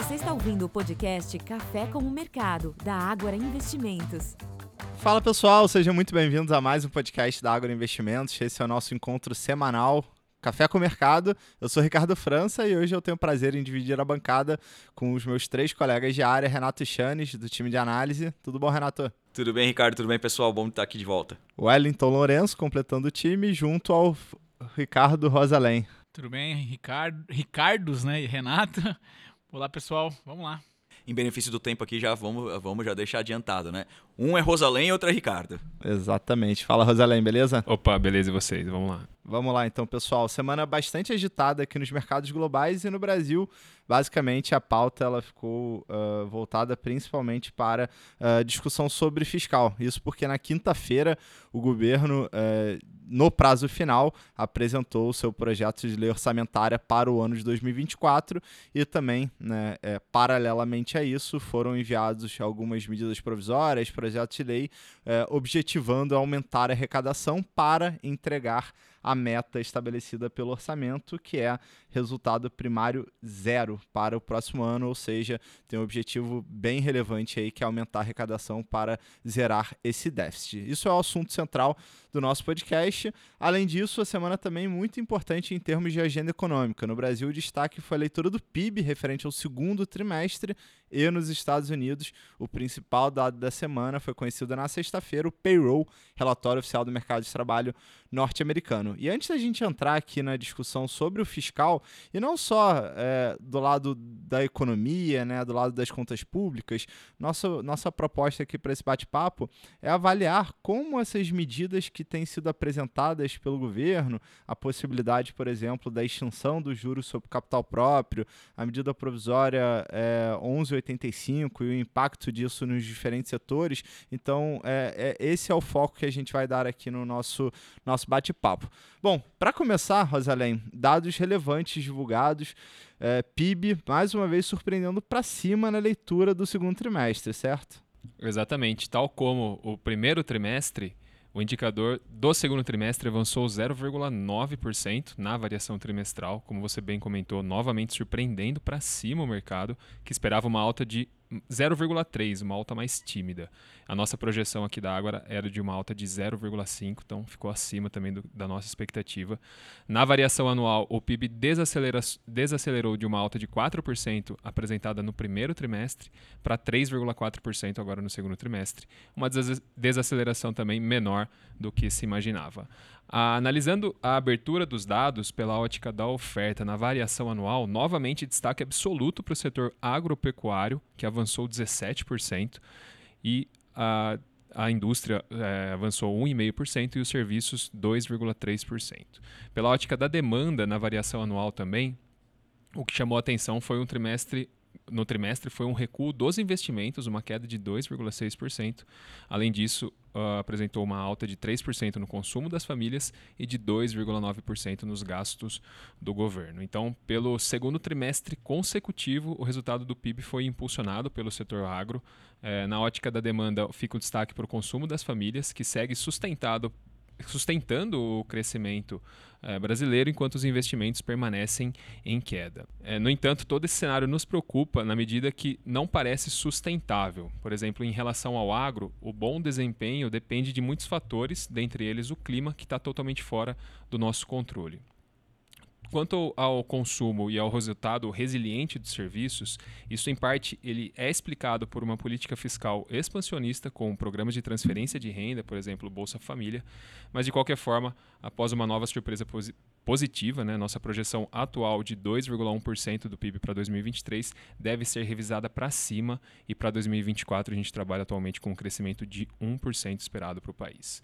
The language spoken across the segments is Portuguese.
Você está ouvindo o podcast Café com o Mercado, da Ágora Investimentos. Fala pessoal, sejam muito bem-vindos a mais um podcast da Ágora Investimentos. Esse é o nosso encontro semanal Café com o Mercado. Eu sou Ricardo França e hoje eu tenho o prazer em dividir a bancada com os meus três colegas de área, Renato Chanes, do time de análise. Tudo bom, Renato? Tudo bem, Ricardo? Tudo bem, pessoal? Bom estar aqui de volta. Wellington Lourenço completando o time junto ao Ricardo Rosalém. Tudo bem, Ricardo, Ricardos, né, e Renato. Olá, pessoal. Vamos lá. Em benefício do tempo aqui, já vamos, vamos já deixar adiantado, né? Um é Rosalém e outro é Ricardo. Exatamente. Fala, Rosalém, beleza? Opa, beleza e vocês? Vamos lá. Vamos lá então, pessoal. Semana bastante agitada aqui nos mercados globais e no Brasil. Basicamente, a pauta ela ficou uh, voltada principalmente para uh, discussão sobre fiscal. Isso porque na quinta-feira o governo, uh, no prazo final, apresentou o seu projeto de lei orçamentária para o ano de 2024 e também, né, é, paralelamente a isso, foram enviados algumas medidas provisórias, projetos de lei, é, objetivando aumentar a arrecadação para entregar a meta estabelecida pelo orçamento, que é resultado primário zero para o próximo ano, ou seja, tem um objetivo bem relevante aí que é aumentar a arrecadação para zerar esse déficit. Isso é o assunto central do nosso podcast. Além disso, a semana também muito importante em termos de agenda econômica. No Brasil, o destaque foi a leitura do PIB referente ao segundo trimestre e nos Estados Unidos, o principal dado da semana foi conhecido na sexta-feira, o payroll, relatório oficial do mercado de trabalho norte-americano. E antes da gente entrar aqui na discussão sobre o fiscal, e não só é, do lado da economia, né, do lado das contas públicas, nossa, nossa proposta aqui para esse bate-papo é avaliar como essas medidas que têm sido apresentadas pelo governo, a possibilidade, por exemplo, da extinção dos juros sobre capital próprio, a medida provisória é, 1185 e o impacto disso nos diferentes setores. Então, é, é, esse é o foco que a gente vai dar aqui no nosso, nosso bate-papo. Bom, para começar, Rosalém, dados relevantes divulgados. É, PIB, mais uma vez, surpreendendo para cima na leitura do segundo trimestre, certo? Exatamente. Tal como o primeiro trimestre, o indicador do segundo trimestre avançou 0,9% na variação trimestral, como você bem comentou, novamente surpreendendo para cima o mercado, que esperava uma alta de 0,3, uma alta mais tímida. A nossa projeção aqui da Água era de uma alta de 0,5, então ficou acima também do, da nossa expectativa. Na variação anual, o PIB desacelerou de uma alta de 4% apresentada no primeiro trimestre para 3,4% agora no segundo trimestre, uma desaceleração também menor do que se imaginava. Ah, analisando a abertura dos dados pela ótica da oferta na variação anual, novamente destaque absoluto para o setor agropecuário, que avançou 17%, e a, a indústria é, avançou 1,5% e os serviços 2,3%. Pela ótica da demanda na variação anual também, o que chamou a atenção foi um trimestre no trimestre foi um recuo dos investimentos, uma queda de 2,6%. Além disso, uh, apresentou uma alta de 3% no consumo das famílias e de 2,9% nos gastos do governo. Então, pelo segundo trimestre consecutivo, o resultado do PIB foi impulsionado pelo setor agro. Eh, na ótica da demanda, fica o destaque para o consumo das famílias, que segue sustentado sustentando o crescimento é, brasileiro, enquanto os investimentos permanecem em queda. É, no entanto, todo esse cenário nos preocupa na medida que não parece sustentável. Por exemplo, em relação ao agro, o bom desempenho depende de muitos fatores, dentre eles o clima, que está totalmente fora do nosso controle. Quanto ao consumo e ao resultado resiliente dos serviços, isso em parte ele é explicado por uma política fiscal expansionista com programas de transferência de renda, por exemplo, Bolsa Família, mas de qualquer forma, após uma nova surpresa positiva, né, nossa projeção atual de 2,1% do PIB para 2023 deve ser revisada para cima e para 2024 a gente trabalha atualmente com um crescimento de 1% esperado para o país.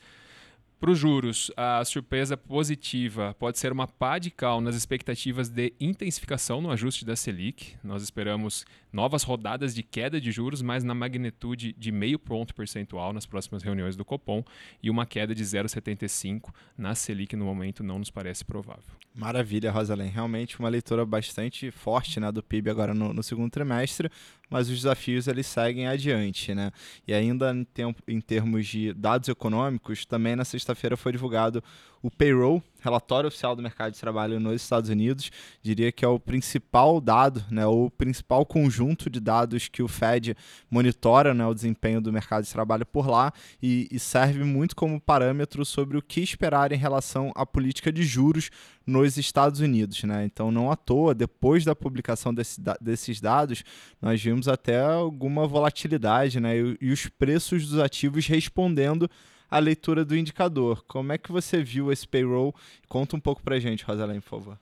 Para os juros, a surpresa positiva pode ser uma pá de cal nas expectativas de intensificação no ajuste da Selic. Nós esperamos novas rodadas de queda de juros, mas na magnitude de meio ponto percentual nas próximas reuniões do Copom e uma queda de 0,75 na Selic no momento não nos parece provável. Maravilha, Rosalém. Realmente uma leitura bastante forte né, do PIB agora no, no segundo trimestre, mas os desafios eles seguem adiante. Né? E ainda em, tempo, em termos de dados econômicos, também na sexta-feira foi divulgado o payroll, relatório oficial do mercado de trabalho nos Estados Unidos. Diria que é o principal dado, né, o principal conjunto de dados que o Fed monitora né, o desempenho do mercado de trabalho por lá e, e serve muito como parâmetro sobre o que esperar em relação à política de juros nos Estados Unidos. Né? Então, não à toa, depois da publicação desse, desses dados, nós vimos até alguma volatilidade né? e, e os preços dos ativos respondendo à leitura do indicador. Como é que você viu esse payroll? Conta um pouco para a gente, Rosalém, por favor.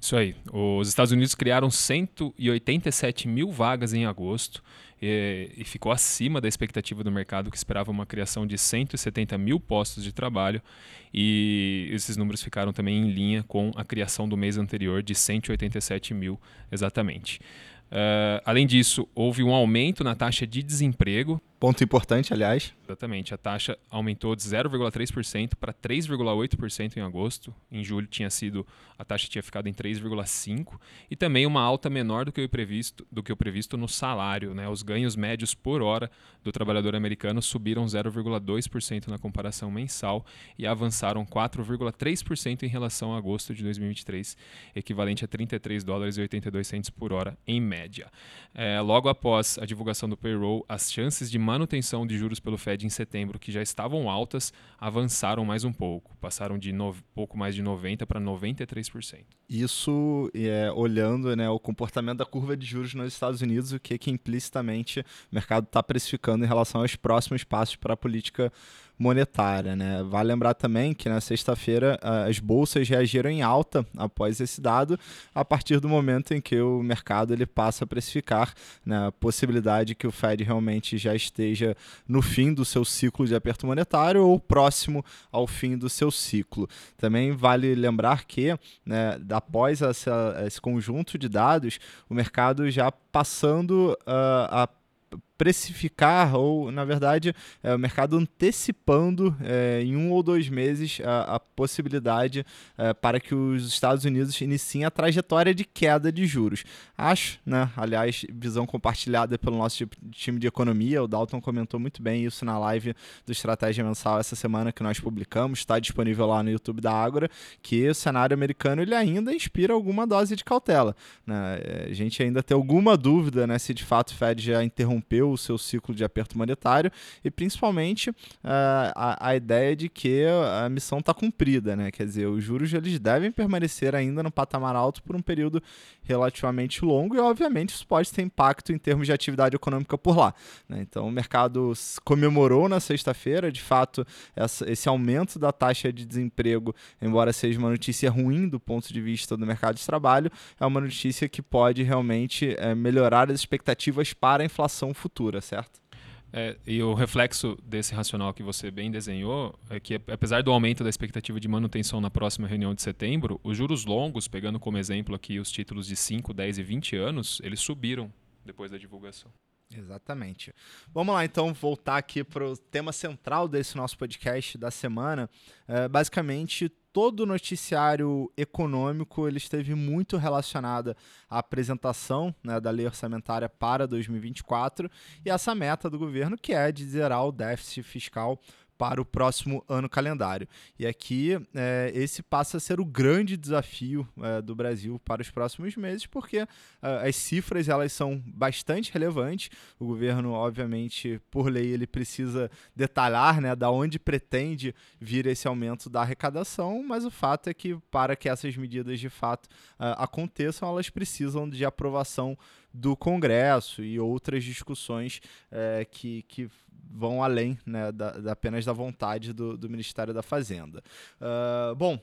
Isso aí. Os Estados Unidos criaram 187 mil vagas em agosto e, e, ficou acima da expectativa do mercado, que esperava uma criação de 170 mil postos de trabalho. E esses números ficaram também em linha com a criação do mês anterior, de 187 mil exatamente. Uh, além disso, houve um aumento na taxa de desemprego. Ponto importante, aliás. Exatamente. A taxa aumentou de 0,3% para 3,8% em agosto. Em julho tinha sido a taxa tinha ficado em 3,5 e também uma alta menor do que o previsto do que o previsto no salário, né? Os ganhos médios por hora do trabalhador americano subiram 0,2% na comparação mensal e avançaram 4,3% em relação a agosto de 2023, equivalente a 33 dólares e 82 centos por hora em média. É, logo após a divulgação do payroll, as chances de manutenção de juros pelo Fed em setembro, que já estavam altas, avançaram mais um pouco, passaram de no, pouco mais de 90 para 93%. Isso é, olhando né, o comportamento da curva de juros nos Estados Unidos, o que, que implicitamente o mercado está precificando em relação aos próximos passos para a política monetária. Né? Vale lembrar também que na sexta-feira as bolsas reagiram em alta após esse dado, a partir do momento em que o mercado ele passa a precificar né, a possibilidade que o Fed realmente já esteja no fim do seu ciclo de aperto monetário ou próximo ao fim do seu ciclo. Também vale lembrar que, né, após essa, esse conjunto de dados, o mercado já passando uh, a precificar, ou na verdade, é, o mercado antecipando é, em um ou dois meses a, a possibilidade é, para que os Estados Unidos iniciem a trajetória de queda de juros. Acho, né, aliás, visão compartilhada pelo nosso time de economia, o Dalton comentou muito bem isso na live do Estratégia Mensal essa semana que nós publicamos, está disponível lá no YouTube da Ágora, que o cenário americano ele ainda inspira alguma dose de cautela. Né? É, a gente ainda tem alguma dúvida né, se de fato o Fed já interrompeu o seu ciclo de aperto monetário e principalmente uh, a, a ideia de que a missão está cumprida, né? Quer dizer, os juros eles devem permanecer ainda no patamar alto por um período relativamente longo e, obviamente, isso pode ter impacto em termos de atividade econômica por lá. Né? Então, o mercado comemorou na sexta-feira, de fato, essa, esse aumento da taxa de desemprego, embora seja uma notícia ruim do ponto de vista do mercado de trabalho, é uma notícia que pode realmente é, melhorar as expectativas para a inflação futura certo? É, e o reflexo desse racional que você bem desenhou é que, apesar do aumento da expectativa de manutenção na próxima reunião de setembro, os juros longos, pegando como exemplo aqui os títulos de 5, 10 e 20 anos, eles subiram depois da divulgação. Exatamente. Vamos lá, então, voltar aqui para o tema central desse nosso podcast da semana. É, basicamente, todo o noticiário econômico ele esteve muito relacionado à apresentação né, da lei orçamentária para 2024 e essa meta do governo que é de zerar o déficit fiscal para o próximo ano calendário. E aqui é, esse passa a ser o grande desafio é, do Brasil para os próximos meses, porque é, as cifras elas são bastante relevantes. O governo, obviamente, por lei, ele precisa detalhar né, da onde pretende vir esse aumento da arrecadação, mas o fato é que para que essas medidas de fato é, aconteçam, elas precisam de aprovação do Congresso e outras discussões é, que, que vão além né, da, da, apenas da vontade do, do Ministério da Fazenda. Uh, bom,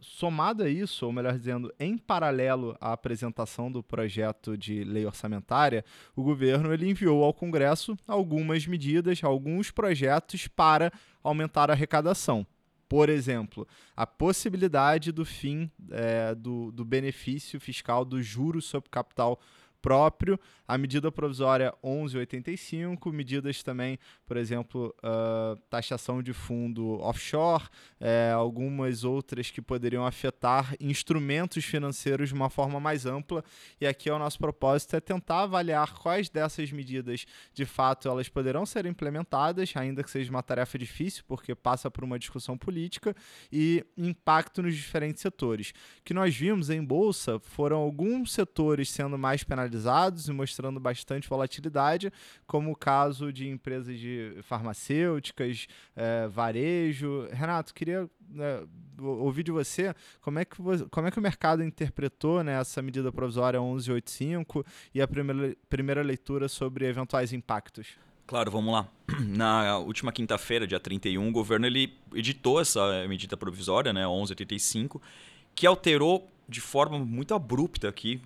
somado a isso, ou melhor dizendo, em paralelo à apresentação do projeto de lei orçamentária, o governo ele enviou ao Congresso algumas medidas, alguns projetos para aumentar a arrecadação. Por exemplo, a possibilidade do fim é, do, do benefício fiscal do juros sobre capital próprio, a medida provisória 1185, medidas também, por exemplo, uh, taxação de fundo offshore, é, algumas outras que poderiam afetar instrumentos financeiros de uma forma mais ampla. E aqui o nosso propósito é tentar avaliar quais dessas medidas, de fato, elas poderão ser implementadas, ainda que seja uma tarefa difícil, porque passa por uma discussão política e impacto nos diferentes setores. O que nós vimos em bolsa foram alguns setores sendo mais penalizados e mostrando bastante volatilidade, como o caso de empresas de farmacêuticas, é, varejo. Renato, queria né, ouvir de você como é, que, como é que o mercado interpretou né, essa medida provisória 1185 e a primeira, primeira leitura sobre eventuais impactos. Claro, vamos lá. Na última quinta-feira, dia 31, o governo ele editou essa medida provisória, né, 1185, que alterou de forma muito abrupta aqui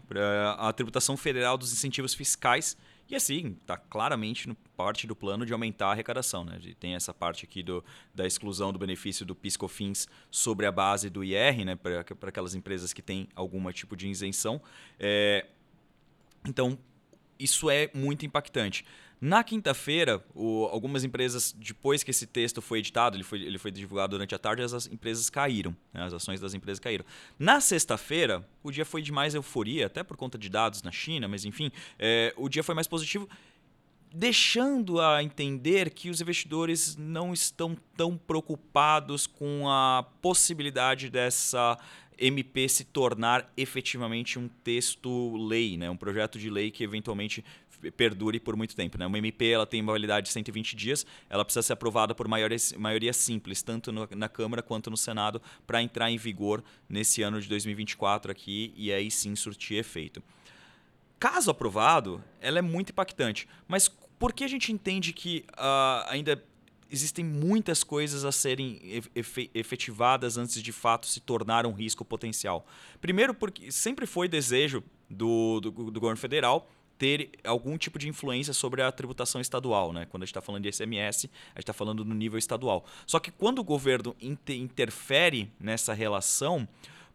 a tributação federal dos incentivos fiscais e assim, está claramente no parte do plano de aumentar a arrecadação. Né? Tem essa parte aqui do, da exclusão do benefício do PiscoFins sobre a base do IR, né? para aquelas empresas que têm algum tipo de isenção. É, então, isso é muito impactante. Na quinta-feira, algumas empresas, depois que esse texto foi editado, ele foi, ele foi divulgado durante a tarde, as empresas caíram, né? as ações das empresas caíram. Na sexta-feira, o dia foi de mais euforia, até por conta de dados na China, mas enfim, é, o dia foi mais positivo, deixando a entender que os investidores não estão tão preocupados com a possibilidade dessa MP se tornar efetivamente um texto lei, né? um projeto de lei que eventualmente perdure por muito tempo. Né? Uma MP ela tem uma validade de 120 dias, ela precisa ser aprovada por maioria, simples, tanto no, na Câmara quanto no Senado, para entrar em vigor nesse ano de 2024 aqui e aí sim surtir efeito. Caso aprovado, ela é muito impactante. Mas por que a gente entende que uh, ainda existem muitas coisas a serem efetivadas antes de fato se tornar um risco potencial? Primeiro, porque sempre foi desejo do, do, do governo federal ter algum tipo de influência sobre a tributação estadual. Né? Quando a gente está falando de SMS, a gente está falando no nível estadual. Só que quando o governo inter interfere nessa relação,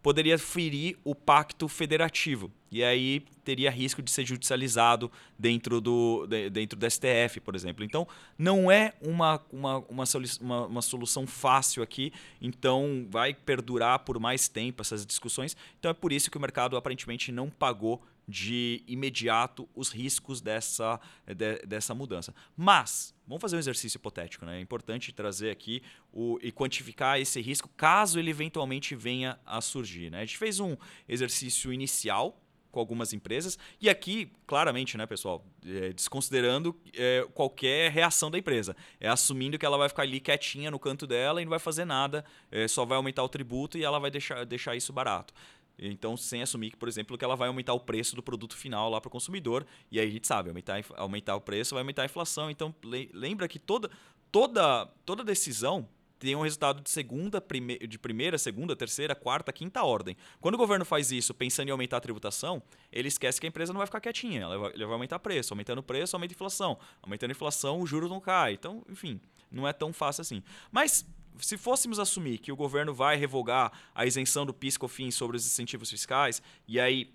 poderia ferir o pacto federativo. E aí teria risco de ser judicializado dentro do, dentro do STF, por exemplo. Então, não é uma, uma, uma, uma, uma solução fácil aqui, então vai perdurar por mais tempo essas discussões. Então, é por isso que o mercado aparentemente não pagou de imediato os riscos dessa, de, dessa mudança. Mas, vamos fazer um exercício hipotético. Né? É importante trazer aqui o, e quantificar esse risco caso ele eventualmente venha a surgir. Né? A gente fez um exercício inicial com algumas empresas. E aqui, claramente, né, pessoal, é, desconsiderando é, qualquer reação da empresa. É assumindo que ela vai ficar ali quietinha no canto dela e não vai fazer nada, é, só vai aumentar o tributo e ela vai deixar, deixar isso barato. Então, sem assumir que, por exemplo, que ela vai aumentar o preço do produto final lá para o consumidor. E aí a gente sabe, aumentar, aumentar o preço vai aumentar a inflação. Então, lembra que toda, toda, toda decisão tem um resultado de segunda, prime de primeira, segunda, terceira, quarta, quinta ordem. Quando o governo faz isso pensando em aumentar a tributação, ele esquece que a empresa não vai ficar quietinha. Ela vai, ele vai aumentar preço. Aumentando o preço, aumenta a inflação. Aumentando a inflação, o juro não cai. Então, enfim, não é tão fácil assim. Mas se fôssemos assumir que o governo vai revogar a isenção do PIS/COFINS sobre os incentivos fiscais e aí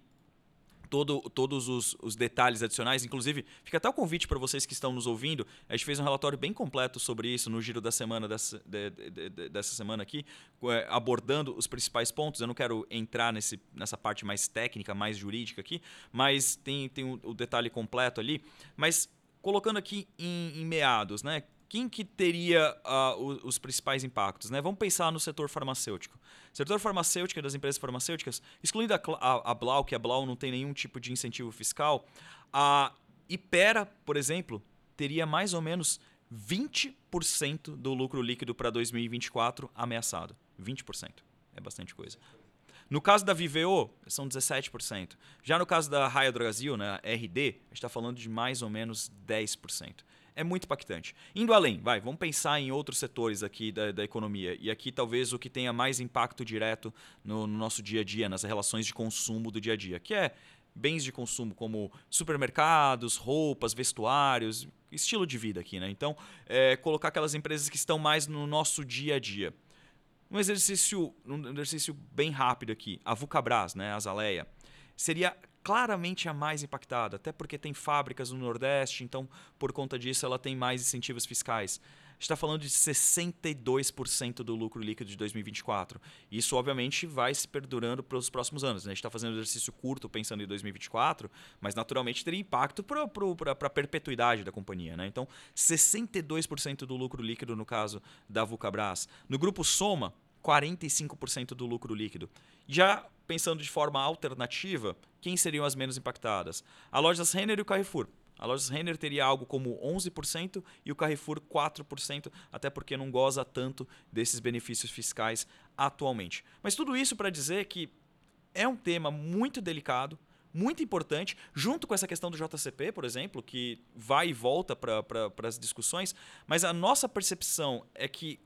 todo, todos os, os, detalhes adicionais. Inclusive, fica até o convite para vocês que estão nos ouvindo. A gente fez um relatório bem completo sobre isso no giro da semana dessa, de, de, de, dessa semana aqui, é, abordando os principais pontos. Eu não quero entrar nesse, nessa parte mais técnica, mais jurídica aqui, mas tem, tem o, o detalhe completo ali. Mas colocando aqui em, em meados, né? Quem que teria uh, os, os, principais impactos? Né? Vamos pensar no setor farmacêutico. Setor farmacêutico das empresas farmacêuticas, excluindo a, a, a, Blau, que a Blau não tem nenhum tipo de incentivo fiscal, a Ipera, por exemplo, teria mais ou menos 20% do lucro líquido para 2024 ameaçado. 20%. É bastante coisa. No caso da Viveo, são 17%. Já no caso da Raia Brasil, né, RD, a gente está falando de mais ou menos 10% é muito impactante. Indo além, vai, vamos pensar em outros setores aqui da, da economia. E aqui talvez o que tenha mais impacto direto no, no nosso dia a dia, nas relações de consumo do dia a dia, que é bens de consumo como supermercados, roupas, vestuários, estilo de vida aqui, né? Então, é, colocar aquelas empresas que estão mais no nosso dia a dia. Um exercício, um exercício bem rápido aqui, a Vucabras, né, a Zaleia, seria claramente a mais impactada, até porque tem fábricas no Nordeste, então por conta disso ela tem mais incentivos fiscais está falando de 62% do lucro líquido de 2024. Isso, obviamente, vai se perdurando para os próximos anos. Né? A gente está fazendo um exercício curto pensando em 2024, mas naturalmente teria impacto para a perpetuidade da companhia. Né? Então, 62% do lucro líquido no caso da Vulcabras. No grupo Soma, 45% do lucro líquido. Já pensando de forma alternativa, quem seriam as menos impactadas? A Lojas Renner e o Carrefour. A Lojas Renner teria algo como 11% e o Carrefour 4%, até porque não goza tanto desses benefícios fiscais atualmente. Mas tudo isso para dizer que é um tema muito delicado, muito importante, junto com essa questão do JCP, por exemplo, que vai e volta para as discussões, mas a nossa percepção é que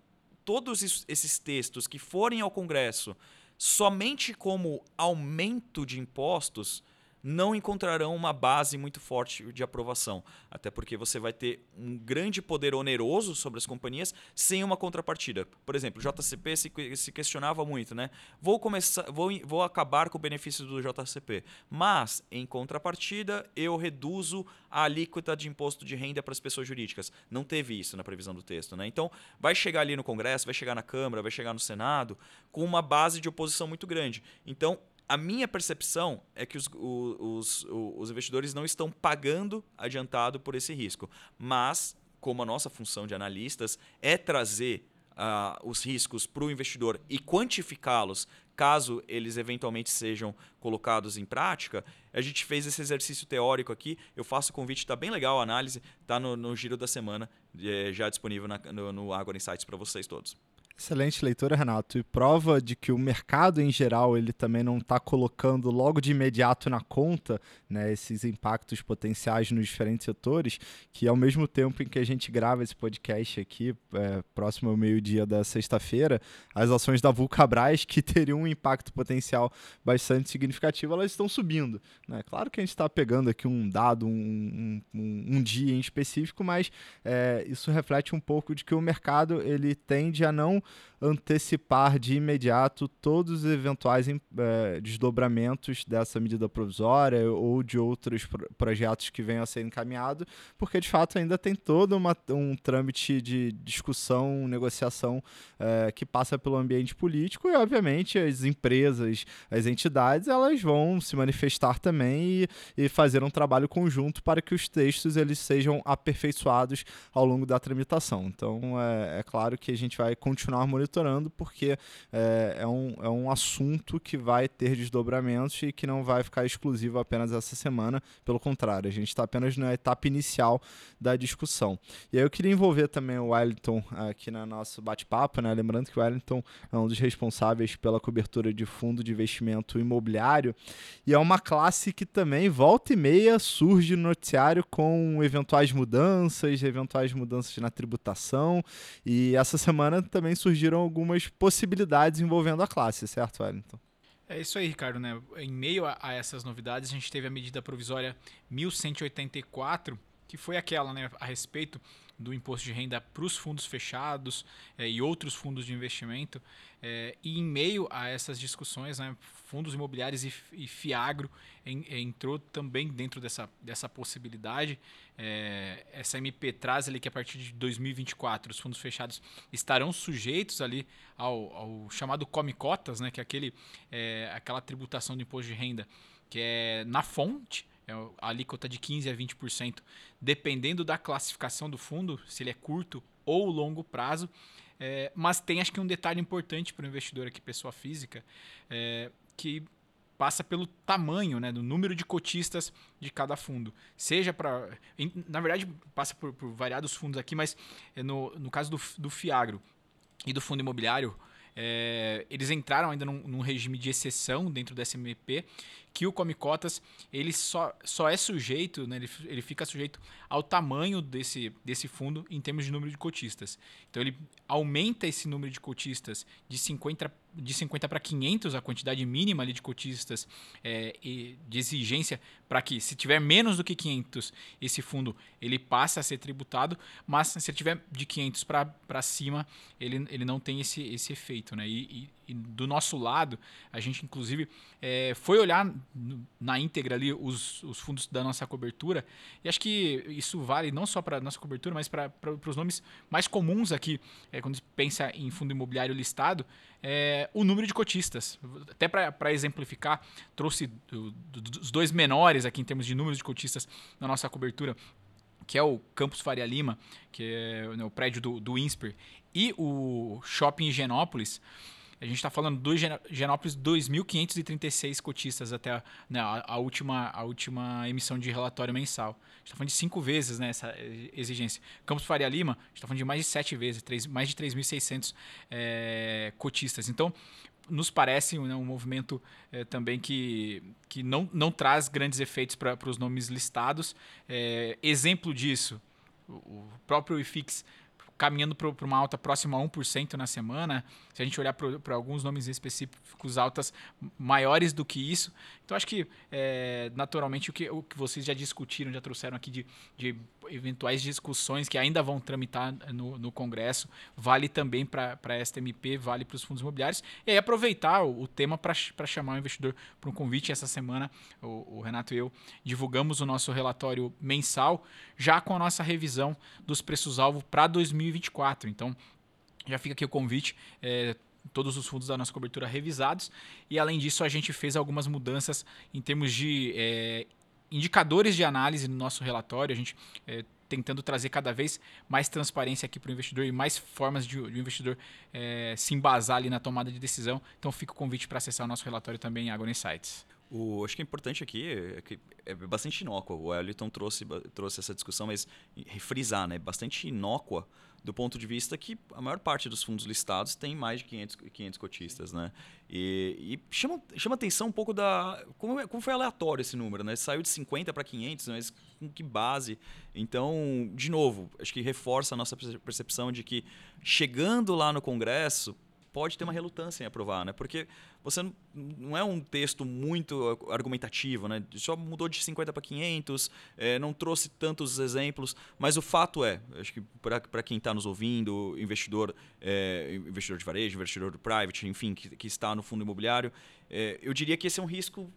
todos esses textos que forem ao Congresso somente como aumento de impostos não encontrarão uma base muito forte de aprovação. Até porque você vai ter um grande poder oneroso sobre as companhias sem uma contrapartida. Por exemplo, o JCP se, se questionava muito, né? Vou começar, vou, vou acabar com o benefício do JCP, mas em contrapartida eu reduzo a alíquota de imposto de renda para as pessoas jurídicas. Não teve isso na previsão do texto, né? Então vai chegar ali no Congresso, vai chegar na Câmara, vai chegar no Senado com uma base de oposição muito grande. Então a minha percepção é que os, os, os, investidores não estão pagando adiantado por esse risco. Mas, como a nossa função de analistas é trazer uh, os riscos para o investidor e quantificá-los caso eles eventualmente sejam colocados em prática, a gente fez esse exercício teórico aqui. Eu faço o convite, está bem legal a análise, está no, no, giro da semana, é, já disponível na, no, no Agora Insights para vocês todos. Excelente leitura, Renato. E prova de que o mercado em geral ele também não está colocando logo de imediato na conta né, esses impactos potenciais nos diferentes setores, que ao mesmo tempo em que a gente grava esse podcast aqui, é, próximo ao meio-dia da sexta-feira, as ações da Vulcabras, que teriam um impacto potencial bastante significativo, elas estão subindo. Né? Claro que a gente está pegando aqui um dado, um, um, um dia em específico, mas é, isso reflete um pouco de que o mercado ele tende a não antecipar de imediato todos os eventuais é, desdobramentos dessa medida provisória ou de outros pro projetos que venham a ser encaminhados, porque de fato ainda tem todo uma, um trâmite de discussão, negociação é, que passa pelo ambiente político e, obviamente, as empresas, as entidades, elas vão se manifestar também e, e fazer um trabalho conjunto para que os textos eles sejam aperfeiçoados ao longo da tramitação. Então, é, é claro que a gente vai continuar continuar monitorando, porque é, é, um, é um assunto que vai ter desdobramentos e que não vai ficar exclusivo apenas essa semana. Pelo contrário, a gente está apenas na etapa inicial da discussão. E aí eu queria envolver também o Wellington aqui no nosso bate-papo, né? Lembrando que o Wellington é um dos responsáveis pela cobertura de fundo de investimento imobiliário e é uma classe que também volta e meia surge no noticiário com eventuais mudanças, eventuais mudanças na tributação. E essa semana também surgiram algumas possibilidades envolvendo a classe, certo, Wellington? É isso aí, Ricardo. Né? Em meio a, a essas novidades, a gente teve a medida provisória 1184, que foi aquela né, a respeito do imposto de renda para os fundos fechados é, e outros fundos de investimento. É, e em meio a essas discussões, né, fundos imobiliários e, e Fiagro entrou também dentro dessa, dessa possibilidade. É, essa MP traz ali que a partir de 2024 os fundos fechados estarão sujeitos ali ao, ao chamado come cotas, né, que é aquele, aquela tributação do imposto de renda que é na fonte, é a alíquota de 15% a 20%, dependendo da classificação do fundo, se ele é curto ou longo prazo. É, mas tem acho que um detalhe importante para o investidor aqui, pessoa física, é, que passa pelo tamanho, né, do número de cotistas de cada fundo. Seja para. Na verdade, passa por, por, variados fundos aqui, mas é no, no caso do, do Fiagro e do fundo imobiliário, é, eles entraram ainda num, num, regime de exceção dentro do SMP, que o Come Cotas ele só, só é sujeito, né, ele, ele fica sujeito ao tamanho desse, desse fundo em termos de número de cotistas. Então ele aumenta esse número de cotistas de 50 de 50 para 500 a quantidade mínima ali de cotistas é, de exigência para que se tiver menos do que 500 esse fundo ele passa a ser tributado mas se tiver de 500 para cima ele, ele não tem esse, esse efeito né? e, e, do nosso lado, a gente inclusive é, foi olhar na íntegra ali os, os fundos da nossa cobertura e acho que isso vale não só para nossa cobertura, mas para os nomes mais comuns aqui, é, quando se pensa em fundo imobiliário listado, é, o número de cotistas. Até para exemplificar, trouxe os dois menores aqui em termos de número de cotistas na nossa cobertura que é o Campus Faria Lima, que é né, o prédio do, do INSPER, e o Shopping Higienópolis, a gente está falando do Genópolis 2.536 cotistas até a, né, a, última, a última emissão de relatório mensal. A gente está falando de cinco vezes né, essa exigência. Campos Faria Lima, a gente está falando de mais de sete vezes, três, mais de 3.600 é, cotistas. Então, nos parece né, um movimento é, também que, que não, não traz grandes efeitos para os nomes listados. É, exemplo disso, o próprio IFIX caminhando para uma alta próxima a 1% na semana. Se a gente olhar para alguns nomes específicos, altas maiores do que isso. Então, acho que, é, naturalmente, o que, o que vocês já discutiram, já trouxeram aqui de, de eventuais discussões que ainda vão tramitar no, no Congresso, vale também para a STMP, vale para os fundos imobiliários. E aí aproveitar o, o tema para chamar o investidor para um convite. Essa semana, o, o, Renato e eu divulgamos o nosso relatório mensal, já com a nossa revisão dos preços-alvo para 2024. Então, já fica aqui o convite. É, todos os fundos da nossa cobertura revisados. E além disso, a gente fez algumas mudanças em termos de é, indicadores de análise no nosso relatório, a gente é, tentando trazer cada vez mais transparência aqui para o investidor e mais formas de, de o investidor é, se embasar ali na tomada de decisão. Então fica o convite para acessar o nosso relatório também em Agora Insights. O, acho que é importante aqui é que é bastante inócua. O Wellington trouxe, trouxe essa discussão, mas refrisar, né? Bastante inócua do ponto de vista que a maior parte dos fundos listados tem mais de 500, 500 cotistas, né? E, e chama, chama atenção um pouco da... Como, é, como foi aleatório esse número, né? Saiu de 50 para 500, mas com que base? Então, de novo, acho que reforça a nossa percepção de que chegando lá no Congresso, pode ter uma relutância em aprovar, né? Porque você não é um texto muito argumentativo, né? Só mudou de 50 para 500, é, não trouxe tantos exemplos, mas o fato é, acho que para quem está nos ouvindo, investidor, é, investidor de varejo, investidor do private, enfim, que, que está no fundo imobiliário, é, eu diria que esse é um risco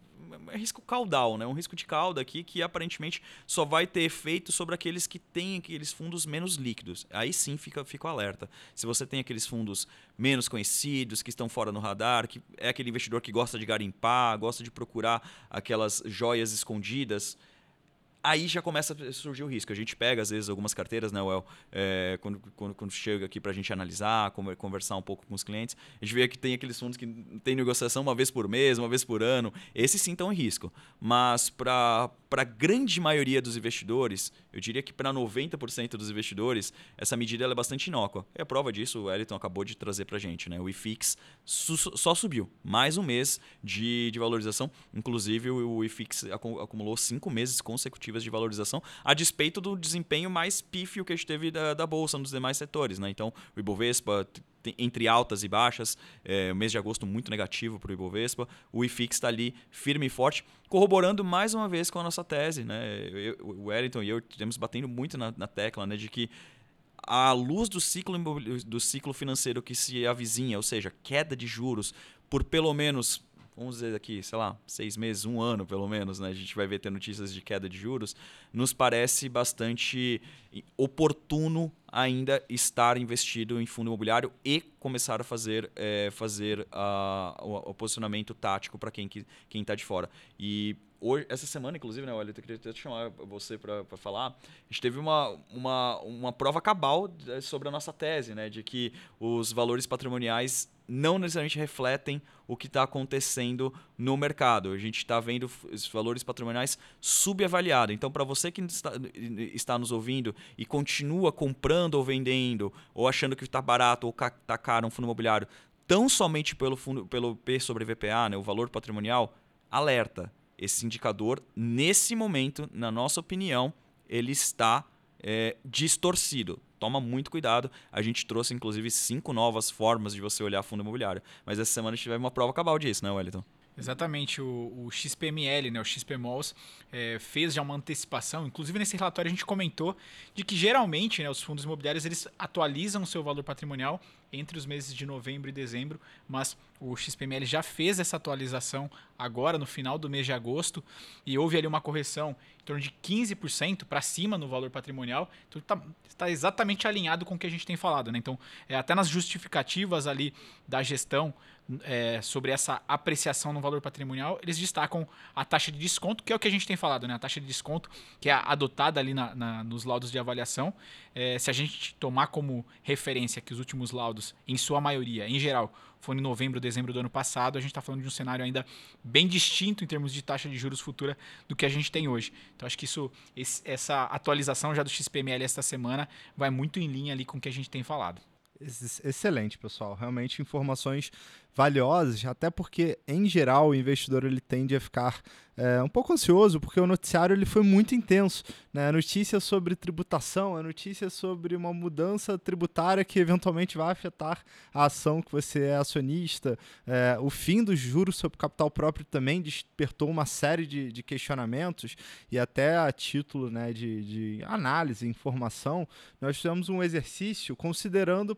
é risco caudal, né? um risco de cauda aqui que aparentemente só vai ter efeito sobre aqueles que têm aqueles fundos menos líquidos. Aí sim fica, fica o alerta. Se você tem aqueles fundos menos conhecidos, que estão fora no radar, que é aquele investidor que gosta de garimpar, gosta de procurar aquelas joias escondidas, aí já começa a surgir o risco. A gente pega, às vezes, algumas carteiras, né, Well, é, quando, quando, quando, chega aqui para a gente analisar, conversar um pouco com os clientes, a gente vê que tem aqueles fundos que tem negociação uma vez por mês, uma vez por ano. Esses sim estão em risco. Mas para a grande maioria dos investidores, eu diria que para 90% dos investidores, essa medida é bastante inócua. E a prova disso, o Eliton acabou de trazer para a gente. Né? O IFIX su só subiu. Mais um mês de, de valorização. Inclusive, o IFIX acumulou cinco meses consecutivos de valorização, a despeito do desempenho mais pífio que a gente teve da, da Bolsa nos demais setores. Né? Então, o Ibovespa entre altas e baixas, é, mês de agosto muito negativo para o Ibovespa, o IFIX está ali firme e forte, corroborando mais uma vez com a nossa tese. Né? Eu, o Wellington e eu temos batendo muito na, na tecla né, de que à luz do ciclo, do ciclo financeiro que se avizinha, ou seja, queda de juros por pelo menos vamos dizer aqui, sei lá, seis meses, um ano pelo menos, né? A gente vai ver ter notícias de queda de juros, nos parece bastante oportuno ainda estar investido em fundo imobiliário e começar a fazer, é, fazer o, o, posicionamento tático para quem quem está de fora. E hoje, essa semana, inclusive, né, Olha, eu queria até chamar você para falar. A gente teve uma, uma, uma prova cabal é, sobre a nossa tese, né, de que os valores patrimoniais não necessariamente refletem o que está acontecendo no mercado. A gente está vendo os valores patrimoniais subavaliados. Então, para você que está, está, nos ouvindo e continua comprando ou vendendo, ou achando que está barato ou está caro um fundo imobiliário, tão somente pelo, fundo, pelo P sobre VPA, né, o valor patrimonial, alerta. Esse indicador, nesse momento, na nossa opinião, ele está é, distorcido toma muito cuidado. A gente trouxe, inclusive, cinco novas formas de você olhar fundo imobiliário. Mas essa semana a gente tiver uma prova cabal disso, né, Wellington? Exatamente, o, o XPML, né, o XPMOLs, é, fez já uma antecipação. Inclusive nesse relatório a gente comentou de que geralmente né, os fundos imobiliários eles atualizam o seu valor patrimonial entre os meses de novembro e dezembro, mas o XPML já fez essa atualização agora no final do mês de agosto e houve ali uma correção em torno de 15% para cima no valor patrimonial. Então está tá exatamente alinhado com o que a gente tem falado. Né? Então, é, até nas justificativas ali da gestão é, sobre essa apreciação no valor patrimonial, eles destacam a taxa de desconto, que é o que a gente tem falado, né? A taxa de desconto que é adotada ali na, na, nos laudos de avaliação. É, se a gente tomar como referência que os últimos laudos, em sua maioria, em geral, foram em novembro, dezembro do ano passado, a gente está falando de um cenário ainda bem distinto em termos de taxa de juros futura do que a gente tem hoje. Então acho que isso, esse, essa atualização já do XPML esta semana vai muito em linha ali com o que a gente tem falado. Excelente, pessoal. Realmente informações valiosas, até porque, em geral, o investidor ele tende a ficar é, um pouco ansioso, porque o noticiário ele foi muito intenso. Né? A notícia sobre tributação, a notícia sobre uma mudança tributária que eventualmente vai afetar a ação que você é acionista, é, o fim dos juros sobre capital próprio também despertou uma série de, de questionamentos, e até a título né, de, de análise, informação, nós fizemos um exercício considerando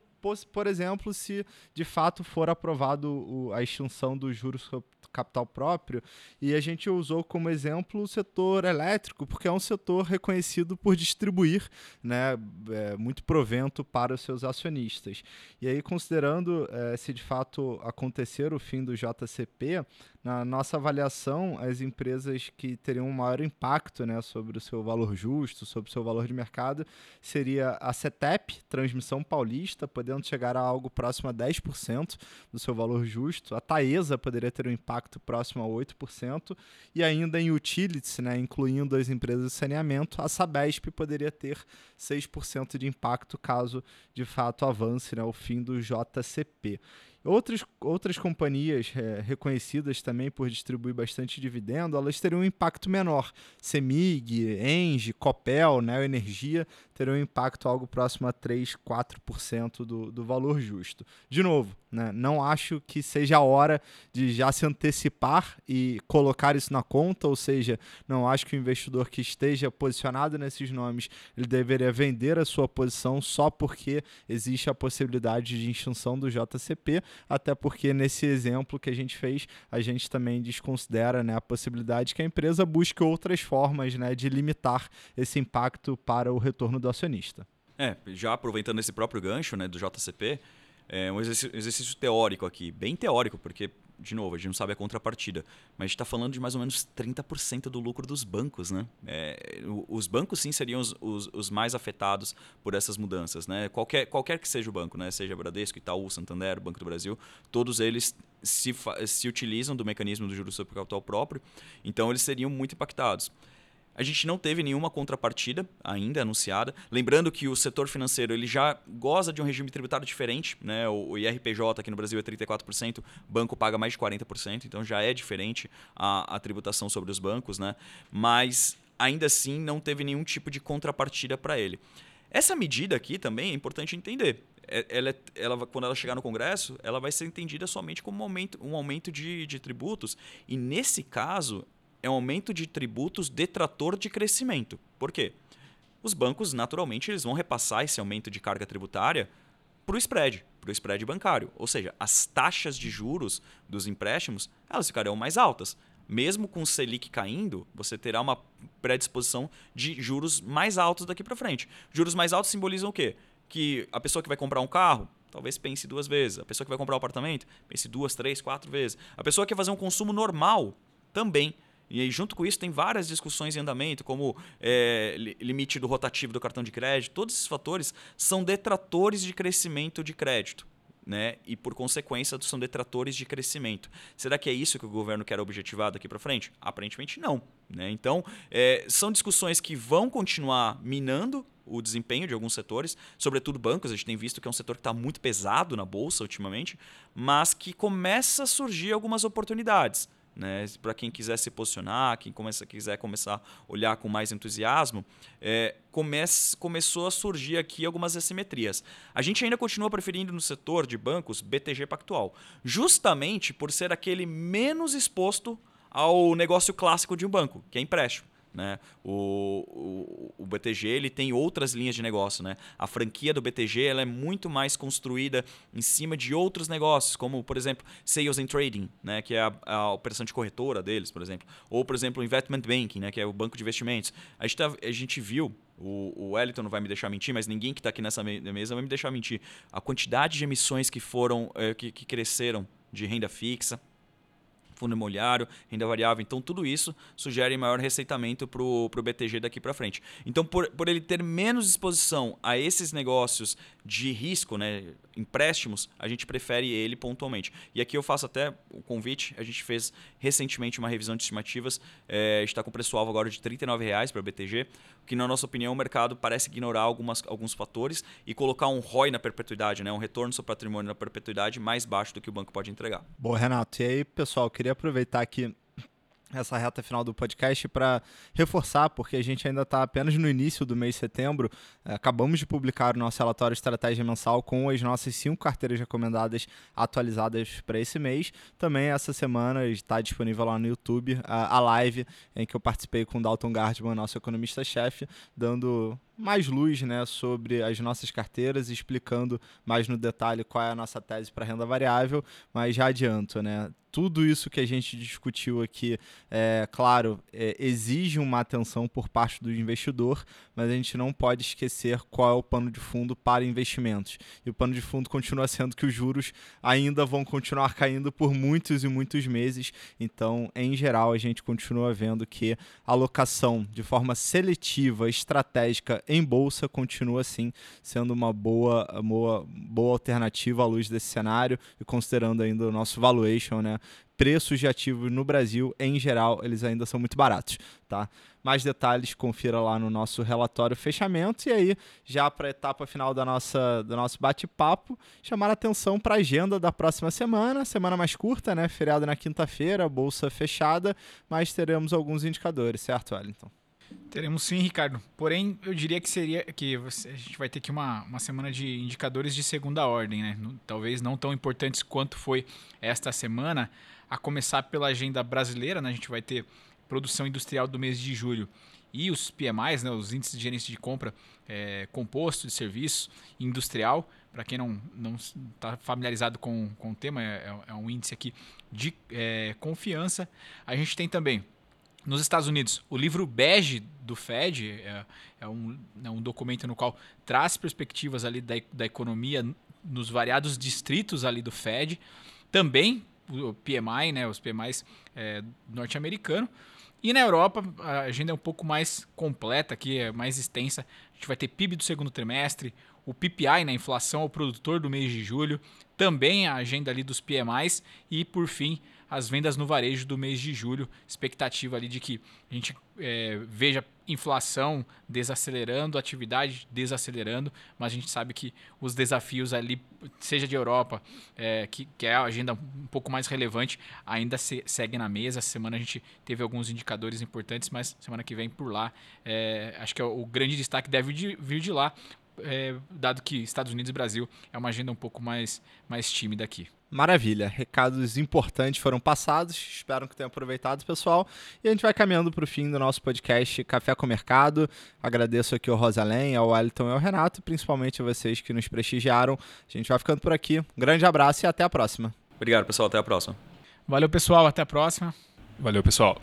por exemplo, se de fato for aprovado a extinção dos juros capital próprio, e a gente usou como exemplo o setor elétrico, porque é um setor reconhecido por distribuir né, é, muito provento para os seus acionistas. E aí, considerando é, se de fato acontecer o fim do JCP, na nossa avaliação, as empresas que teriam um maior impacto né, sobre o seu valor justo, sobre o seu valor de mercado, seria a CETEP, Transmissão Paulista, podendo chegar a algo próximo a 10% do seu valor justo. A Taesa poderia ter um impacto próximo a 8%. E ainda em utilities, né, incluindo as empresas de saneamento, a Sabesp poderia ter 6% de impacto caso de fato avance né, o fim do JCP. Outras, outras companhias é, reconhecidas também por distribuir bastante dividendo, elas teriam um impacto menor. Semig, Engie, Copel, Neo Energia teriam um impacto algo próximo a 3, 4% do, do valor justo. De novo, né, não acho que seja a hora de já se antecipar e colocar isso na conta, ou seja, não acho que o investidor que esteja posicionado nesses nomes ele deveria vender a sua posição só porque existe a possibilidade de extinção do JCP, até porque nesse exemplo que a gente fez, a gente também desconsidera né, a possibilidade que a empresa busque outras formas né, de limitar esse impacto para o retorno do acionista. É, já aproveitando esse próprio gancho né, do JCP, é um exercício, teórico aqui, bem teórico, porque, de novo, a gente não sabe a contrapartida, mas a gente está falando de mais ou menos 30% do lucro dos bancos. Né? É, os bancos, sim, seriam os, os, os, mais afetados por essas mudanças. Né? Qualquer, qualquer que seja o banco, né? seja Bradesco, Itaú, Santander, Banco do Brasil, todos eles se, se utilizam do mecanismo do juros sobre capital próprio, então eles seriam muito impactados. A gente não teve nenhuma contrapartida ainda anunciada. Lembrando que o setor financeiro ele já goza de um regime tributário diferente. Né? O IRPJ aqui no Brasil é 34%, banco paga mais de 40%, então já é diferente a, a tributação sobre os bancos. Né? Mas ainda assim não teve nenhum tipo de contrapartida para ele. Essa medida aqui também é importante entender. É, ela, é, ela, quando ela chegar no Congresso, ela vai ser entendida somente como um aumento, um aumento de, de tributos. E nesse caso, é um aumento de tributos detrator de crescimento. Por quê? Os bancos, naturalmente, eles vão repassar esse aumento de carga tributária para o spread, para o spread bancário. Ou seja, as taxas de juros dos empréstimos elas ficarão mais altas. Mesmo com o Selic caindo, você terá uma predisposição de juros mais altos daqui para frente. Juros mais altos simbolizam o quê? Que a pessoa que vai comprar um carro, talvez pense duas vezes. A pessoa que vai comprar um apartamento, pense duas, três, quatro vezes. A pessoa que quer fazer um consumo normal, também e aí, junto com isso, tem várias discussões em andamento, como é, limite do rotativo do cartão de crédito. Todos esses fatores são detratores de crescimento de crédito. Né? E, por consequência, são detratores de crescimento. Será que é isso que o governo quer objetivar daqui para frente? Aparentemente, não. Né? Então, é, são discussões que vão continuar minando o desempenho de alguns setores, sobretudo bancos. A gente tem visto que é um setor que está muito pesado na bolsa ultimamente, mas que começa a surgir algumas oportunidades. Né? Para quem quiser se posicionar, quem começa, quiser começar a olhar com mais entusiasmo, é, comece, começou a surgir aqui algumas assimetrias. A gente ainda continua preferindo no setor de bancos BTG Pactual, justamente por ser aquele menos exposto ao negócio clássico de um banco, que é empréstimo. Né? O, o, o, BTG ele tem outras linhas de negócio. Né? A franquia do BTG ela é muito mais construída em cima de outros negócios, como, por exemplo, Sales and Trading, né? que é a, a operação de corretora deles, por exemplo. Ou, por exemplo, Investment Banking, né? que é o banco de investimentos. A gente, tá, a gente viu o, o Wellington não vai me deixar mentir, mas ninguém que está aqui nessa mesa vai me deixar mentir. A quantidade de emissões que foram, é, que, que cresceram de renda fixa, fundo imobiliário, renda variável. Então, tudo isso sugere maior receitamento para o BTG daqui para frente. Então, por, por ele ter menos exposição a esses negócios de risco, né, empréstimos, a gente prefere ele pontualmente. E aqui eu faço até o convite, a gente fez recentemente uma revisão de estimativas, é, está com preço-alvo agora de R$ 39,00 para o BTG, que na nossa opinião o mercado parece ignorar algumas, alguns fatores e colocar um ROI na perpetuidade, né, um retorno sobre patrimônio na perpetuidade mais baixo do que o banco pode entregar. Boa, Renato. E aí, pessoal, eu queria aproveitar aqui essa reta final do podcast para reforçar, porque a gente ainda está apenas no início do mês de setembro. É, acabamos de publicar o nosso relatório estratégia mensal com as nossas cinco carteiras recomendadas atualizadas para esse mês. Também essa semana está disponível lá no YouTube a, a live em que eu participei com o Dalton Gardman, nosso economista-chefe, dando mais luz né, sobre as nossas carteiras, explicando mais no detalhe qual é a nossa tese para renda variável, mas já adianto, né? Tudo isso que a gente discutiu aqui, é claro, é, exige uma atenção por parte do investidor, mas a gente não pode esquecer qual é o pano de fundo para investimentos. E o pano de fundo continua sendo que os juros ainda vão continuar caindo por muitos e muitos meses. Então, em geral, a gente continua vendo que a alocação de forma seletiva, estratégica em bolsa continua assim sendo uma boa, boa, boa alternativa à luz desse cenário e considerando ainda o nosso valuation, né? Preços de ativos no Brasil, em geral, eles ainda são muito baratos, tá? Mais detalhes, confira lá no nosso relatório fechamento. E aí, já para a etapa final da nossa, do nosso bate-papo, chamar a atenção para a agenda da próxima semana. Semana mais curta, né? Feriado na quinta-feira, bolsa fechada, mas teremos alguns indicadores, certo, Wellington? Teremos sim, Ricardo. Porém, eu diria que seria que você, a gente vai ter aqui uma, uma semana de indicadores de segunda ordem, né? Talvez não tão importantes quanto foi esta semana, a começar pela agenda brasileira, né? A gente vai ter produção industrial do mês de julho e os PMIs, né? Os índices de gerência de compra é, composto de serviço industrial. Para quem não está familiarizado com, com o tema, é, é, um índice aqui de é, confiança. A gente tem também nos Estados Unidos, o livro bege do Fed é, é, um, é um documento no qual traz perspectivas ali da, da economia nos variados distritos ali do Fed. Também o PMI, né, os PMIs é, norte-americano. E na Europa, a agenda é um pouco mais completa aqui, é mais extensa. A gente vai ter PIB do segundo trimestre, o PPI, né, inflação ao produtor do mês de julho, também a agenda ali dos PMIs e, por fim, as vendas no varejo do mês de julho. Expectativa ali de que a gente é, veja inflação desacelerando, atividade desacelerando, mas a gente sabe que os desafios ali, seja de Europa, é, que, que, é a agenda um pouco mais relevante, ainda se, segue na mesa. Essa semana a gente teve alguns indicadores importantes, mas semana que vem por lá, é, acho que é o, grande destaque deve de, vir de lá, é, dado que Estados Unidos e Brasil é uma agenda um pouco mais, mais tímida aqui. Maravilha, recados importantes foram passados, espero que tenham aproveitado, pessoal. E a gente vai caminhando para o fim do nosso podcast Café com Mercado. Agradeço aqui ao Rosalém, ao Wellington e ao Renato, principalmente a vocês que nos prestigiaram. A gente vai ficando por aqui. Um grande abraço e até a próxima. Obrigado, pessoal. Até a próxima. Valeu, pessoal. Até a próxima. Valeu, pessoal.